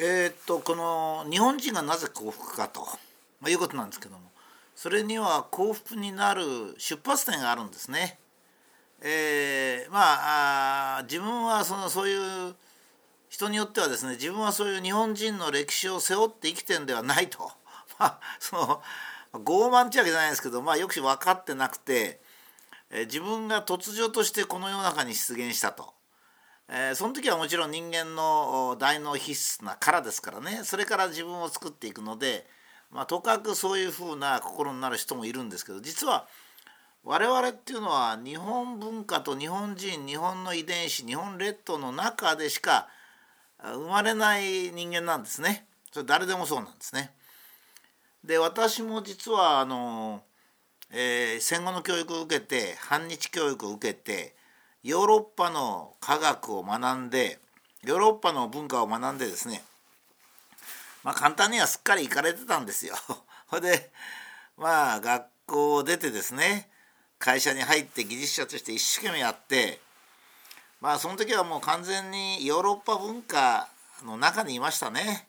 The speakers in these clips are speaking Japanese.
え、っとこの日本人がなぜ幸福かと、まあ、いうことなんですけどもそれには幸福になる出発点があるんですね。えー、まあ自分はそのそういう人によってはですね自分はそういう日本人の歴史を背負って生きてんではないと、まあ、その傲慢ってわけじゃないですけど、まあ、よく分かってなくて、え、自分が突如としてこの世の中に出現したと。えー、その時はもちろん人間の大脳必須なからですからねそれから自分を作っていくので、まあ、とかくそういうふうな心になる人もいるんですけど実は我々っていうのは日本文化と日本人日本の遺伝子日本列島の中でしか生まれない人間なんですね。それ誰でもそうなんですね。で私も実はあの、えー、戦後の教育を受けて反日教育を受けてヨーロッパの科学を学んでヨーロッパの文化を学んでですねまあ簡単にはすっかり行かれてたんですよ。それでまあ学校を出てですね会社に入って技術者として一生懸命やってまあその時はもう完全にヨーロッパ文化の中にいましたね。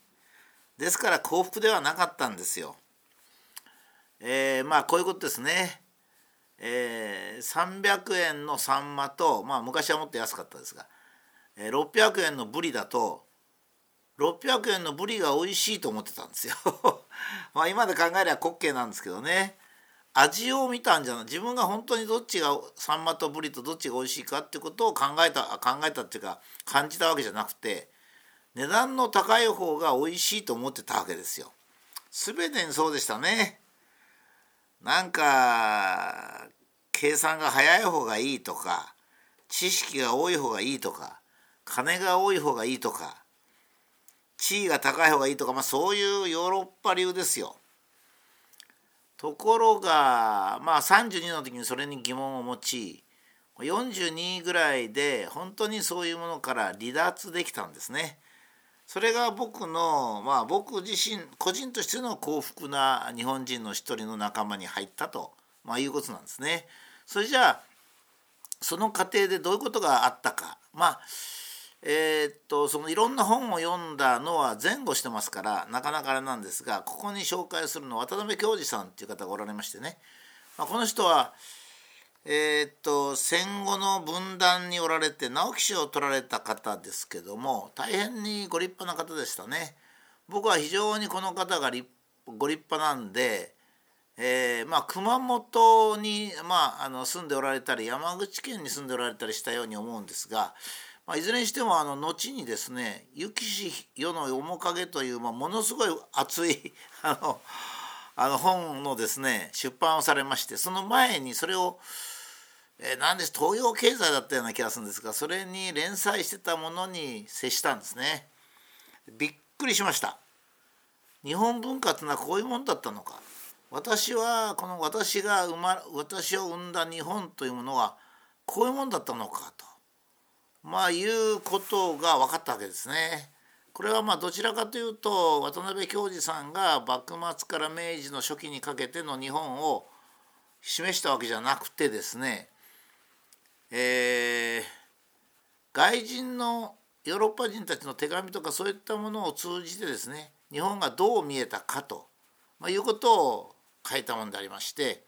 ですから幸福ではなかったんですよ。えー、まあこういうことですね。えー、300円のサンマと、まあ、昔はもっと安かったですが、えー、600円のブリだと600円のブリが美味しいと思ってたんですよ まあ今で考えれば滑稽なんですけどね味を見たんじゃない自分が本当にどっちがサンマとブリとどっちが美味しいかってことを考えた考えたっていうか感じたわけじゃなくて値段の高い方が美味しいと思ってたわけですよ。全てにそうでしたね。なんか計算が早い方がいいとか知識が多い方がいいとか金が多い方がいいとか地位が高い方がいいとか、まあ、そういうヨーロッパ流ですよ。ところがまあ32の時にそれに疑問を持ち42ぐらいで本当にそういうものから離脱できたんですね。それが僕のまあ僕自身個人としての幸福な日本人の一人の仲間に入ったと、まあ、いうことなんですね。それじゃあその過程でどういうことがあったかまあえー、っとそのいろんな本を読んだのは前後してますからなかなかあれなんですがここに紹介するのは渡辺教授さんっていう方がおられましてね、まあ、この人はえー、っと戦後の分断におられて直木賞を取られた方ですけども大変にご立派な方でしたね。僕は非常にこの方がご立派なんで、えー、まあ、熊本に、まあ、あの住んでおられたり山口県に住んでおられたりしたように思うんですが、まあ、いずれにしてもあの後にですね「幸し世の面影」という、まあ、ものすごい熱いあのあの本のですね出版をされましてその前にそれをえー、なんです東洋経済だったような気がするんですがそれに連載してたものに接したんですね。びっくりしました。日本文化ってのはこういうもんだったのか。私はこの私が生ま私を生んだ日本というものはこういうもんだったのかと。まあいうことが分かったわけですね。これはまあどちらかというと渡辺教授さんが幕末から明治の初期にかけての日本を示したわけじゃなくてですねえー、外人のヨーロッパ人たちの手紙とかそういったものを通じてですね日本がどう見えたかと、まあ、いうことを書いたものでありまして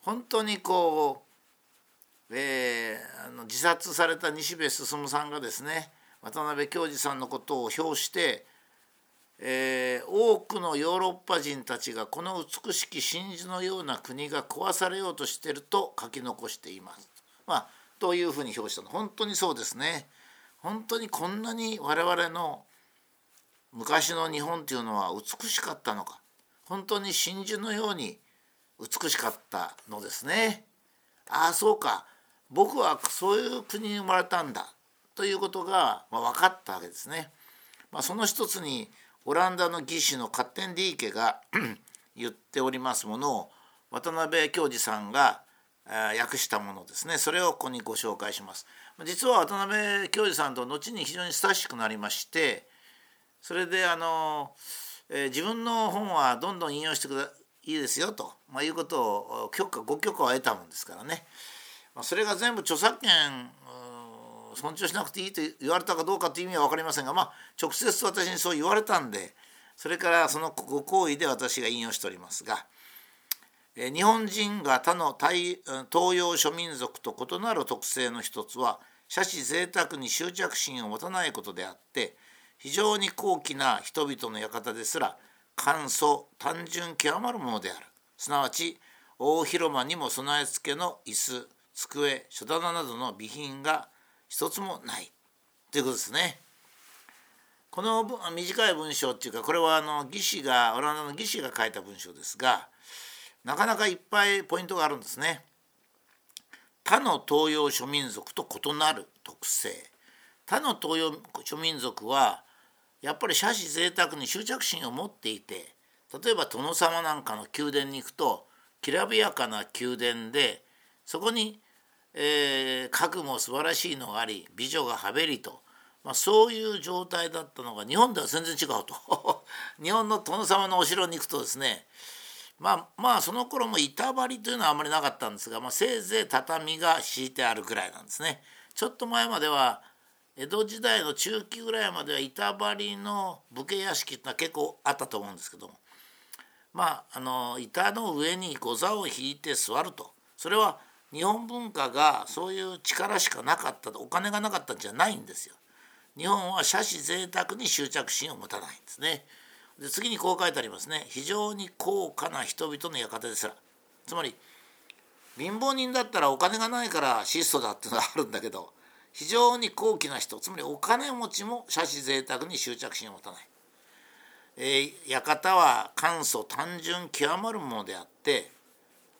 本当にこう、えー、あの自殺された西部進さんがですね渡辺教授さんのことを表して、えー、多くのヨーロッパ人たちがこの美しき真珠のような国が壊されようとしていると書き残しています。まあ、というふうに表したの。本当にそうですね。本当にこんなに我々の昔の日本というのは美しかったのか。本当に真珠のように美しかったのですね。ああそうか。僕はそういう国に生まれたんだ。ということが、まあ、分かったわけですね。まあ、その一つにオランダの技師のカッテンディーケが言っておりますものを渡辺教授さんが訳したものですね。それをここにご紹介します。実は渡辺教授さんと後に非常に親しくなりましてそれであの、えー、自分の本はどんどん引用してくだいいですよと、まあ、いうことを許可ご許可を得たもんですからね、まあ、それが全部著作権尊重しなくていいと言われたかどうかという意味は分かりませんが、まあ、直接私にそう言われたんでそれからそのご行為で私が引用しておりますが。日本人が他の東洋諸民族と異なる特性の一つは奢侈贅沢に執着心を持たないことであって非常に高貴な人々の館ですら簡素単純極まるものであるすなわち大広間にも備え付けの椅子机書棚などの備品が一つもないということですね。この短い文章っていうかこれはあの義士がオランダの義士が書いた文章ですがなかなかいっぱいポイントがあるんですね。他の東洋諸民族と異なる特性他の東洋諸民族はやっぱり奢侈贅沢に執着心を持っていて例えば殿様なんかの宮殿に行くときらびやかな宮殿でそこに、えー、家具も素晴らしいのがあり美女がはべりと、まあ、そういう状態だったのが日本では全然違うと 日本の殿様のお城に行くとですねまあまあその頃も板張りというのはあまりなかったんですが、まあ、せいぜい畳が敷いてあるぐらいなんですね。ちょっと前までは江戸時代の中期ぐらいまでは板張りの武家屋敷ってのは結構あったと思うんですけどもまああの板の上に御座を引いて座るとそれは日本文化がそういう力しかなかったとお金がなかったんじゃないんですよ。日本は奢侈贅沢に執着心を持たないんですね。で次にこう書いてありますね非常に高価な人々の館ですらつまり貧乏人だったらお金がないから質素だっていうのがあるんだけど非常に高貴な人つまりお金持ちも奢侈贅沢に執着心を持たない、えー、館は簡素単純極まるものであって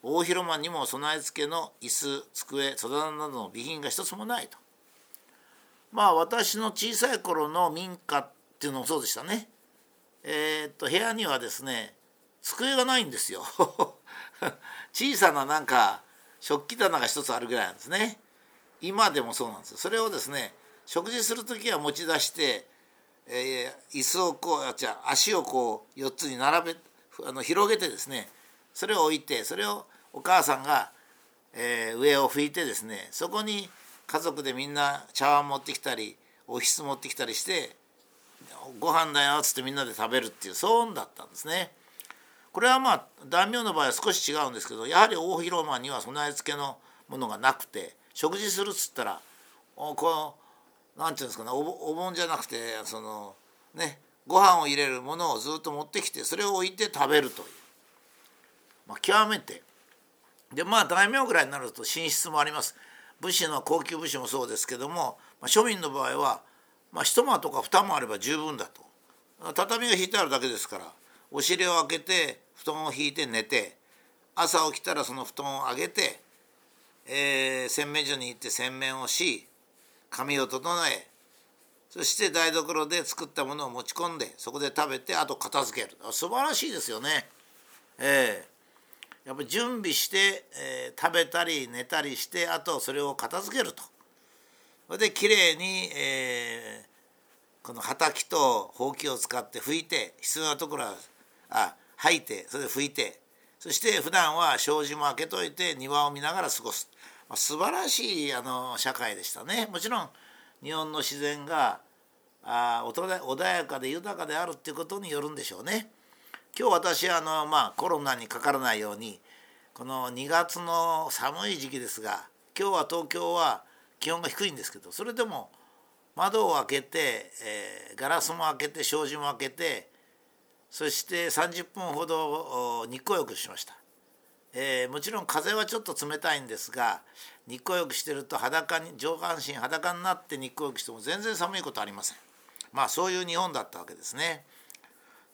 大広間にも備え付けの椅子机戸棚などの備品が一つもないと。まあ私の小さい頃の民家っていうのもそうでしたね。えー、っと部屋にはですね机がないんですよ。小さななんか食器棚が一つあるぐらいなんですね。今でもそうなんですよ。それをですね食事する時は持ち出して、えー、椅子をこうじゃ足をこう4つに並べあの広げてですねそれを置いてそれをお母さんが、えー、上を拭いてですねそこに家族でみんな茶碗持ってきたりおひつ持ってきたりしてご飯だよっつってみんなで食べるっていうそうだったんですね。これはまあ大名の場合は少し違うんですけどやはり大広間には備え付けのものがなくて食事するっつったらこの何て言うんですかねお盆じゃなくてそのねご飯を入れるものをずっと持ってきてそれを置いて食べるという、まあ、極めて。でまあ大名ぐらいになると寝室もあります。武士の高級武士もそうですけども、まあ、庶民の場合はまあ、一間とか二間あれば十分だと。畳が引いてあるだけですからお尻を開けて布団を引いて寝て朝起きたらその布団を上げて、えー、洗面所に行って洗面をし髪を整えそして台所で作ったものを持ち込んでそこで食べてあと片付ける。素晴らしいですよね。えー、やっぱ準備して、えー、食べたり寝たりしてあとそれを片付けると。それできれいに、えー、このはたきとほうきを使って拭いて必要なところはあ吐いてそれで拭いてそして普段は障子も開けといて庭を見ながら過ごす、まあ、素晴らしいあの社会でしたねもちろん日本の自然があ穏やかで豊かであるっていうことによるんでしょうね。今日私はあの、まあ、コロナにかからないようにこの2月の寒い時期ですが今日は東京は気温が低いんですけどそれでも窓を開けて、えー、ガラスも開けて障子も開けてそして30分ほど日光浴しました、えー、もちろん風はちょっと冷たいんですが日光浴してると裸に上半身裸になって日光浴しても全然寒いことありません。まあそういう日本だったわけですね。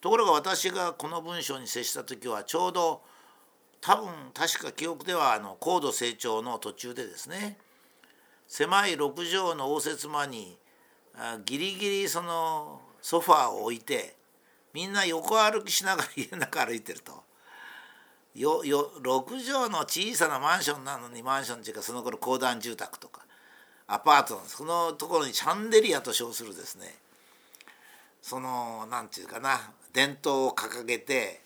ところが私がこの文章に接した時はちょうど多分確か記憶ではあの高度成長の途中でですね狭い6畳の応接間にギリギリそのソファーを置いてみんな横歩きしながら家の中歩いてると。よよ6畳の小さなマンションなのにマンションっていうかその頃公団住宅とかアパートのそのところにシャンデリアと称するですねその何て言うかな伝統を掲げて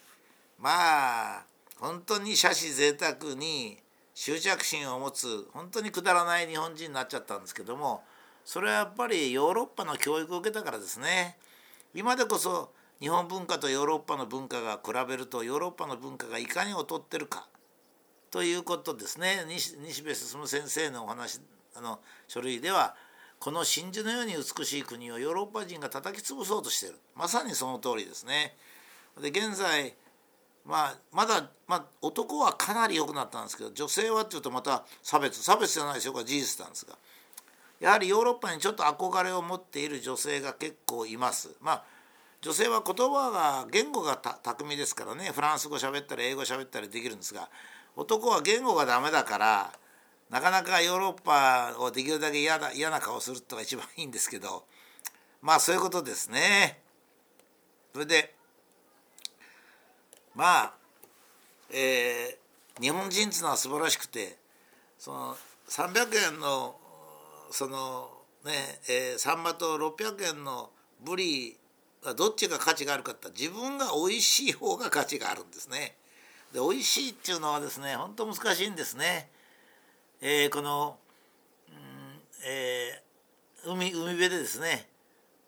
まあ本当に奢侈贅沢に執着心を持つ本当にくだらない日本人になっちゃったんですけどもそれはやっぱりヨーロッパの教育を受けたからですね。今でこそ日本文化とヨーロッパの文化が比べるとヨーロッパの文化がいかに劣ってるかということですね。西部進先生のお話あの書類ではこの真珠のように美しい国をヨーロッパ人が叩き潰そうとしているまさにその通りですね。で現在まあ、まだ、まあ、男はかなり良くなったんですけど女性はっていうとまた差別差別じゃないですよこれ事実なんですがやはりヨーロッパにちょっと憧れを持っている女性が結構います。まあ女性は言葉が言語が巧みですからねフランス語喋ったり英語喋ったりできるんですが男は言語がダメだからなかなかヨーロッパをできるだけ嫌だ嫌な顔するってのが一番いいんですけどまあそういうことですね。それでまあ、えー、日本人っていうのは素晴らしくてその300円のそのね、えー、サンマと600円のブリはどっちが価値があるかって自分が美味しい方が価値があるんですね。で美味しいっていうのはですね本当難しいんですね。えー、この、うんえー、海海辺でですね、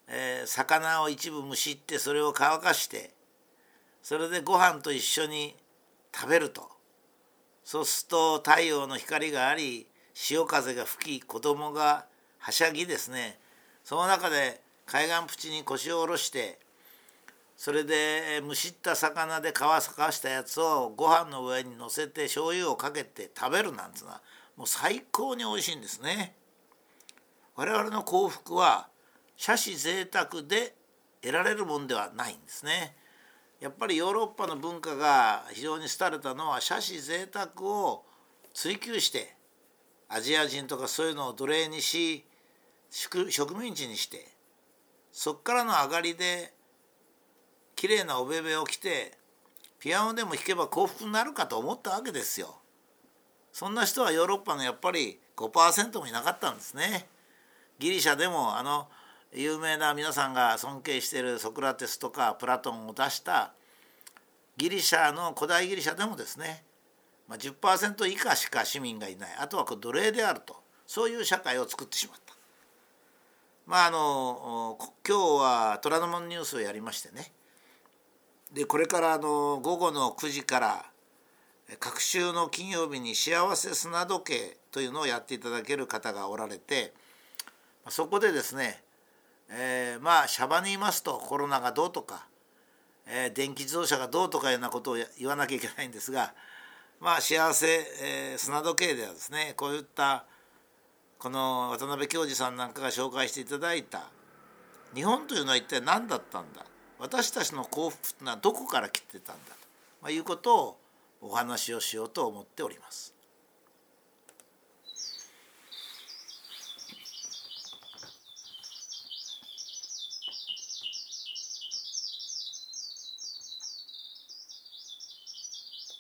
えー、魚を一部蒸しってそれを乾かしてそれでご飯と一緒に食べると。そうすると太陽の光があり潮風が吹き子供がはしゃぎですね。その中で海岸縁に腰を下ろしてそれでむしった魚で皮かしたやつをご飯の上にのせて醤油をかけて食べるなんていうのはもう最高に美味しいんですね。我々の幸福は奢侈贅沢で得られるもんではないんですね。やっぱりヨーロッパの文化が非常に廃れたのは奢侈贅沢を追求してアジア人とかそういうのを奴隷にし植民地にしてそっからの上がりで綺麗なおべべを着てピアノでも弾けば幸福になるかと思ったわけですよ。そんな人はヨーロッパのやっぱり5%もいなかったんですね。ギリシャでもあの有名な皆さんが尊敬しているソクラテスとかプラトンを出したギリシャの古代ギリシャでもですね、まあ、10%以下しか市民がいないあとはこ奴隷であるとそういう社会を作ってしまった。まああの今日は虎ノ門ニュースをやりましてねでこれからあの午後の9時から各週の金曜日に幸せ砂時計というのをやっていただける方がおられてそこでですねえー、まあシャバにいますとコロナがどうとか、えー、電気自動車がどうとかいうようなことを言わなきゃいけないんですがまあ幸せ、えー、砂時計ではですねこういったこの渡辺教授さんなんかが紹介していただいた日本というのは一体何だったんだ私たちの幸福というのはどこから来てたんだと、まあ、いうことをお話をしようと思っております。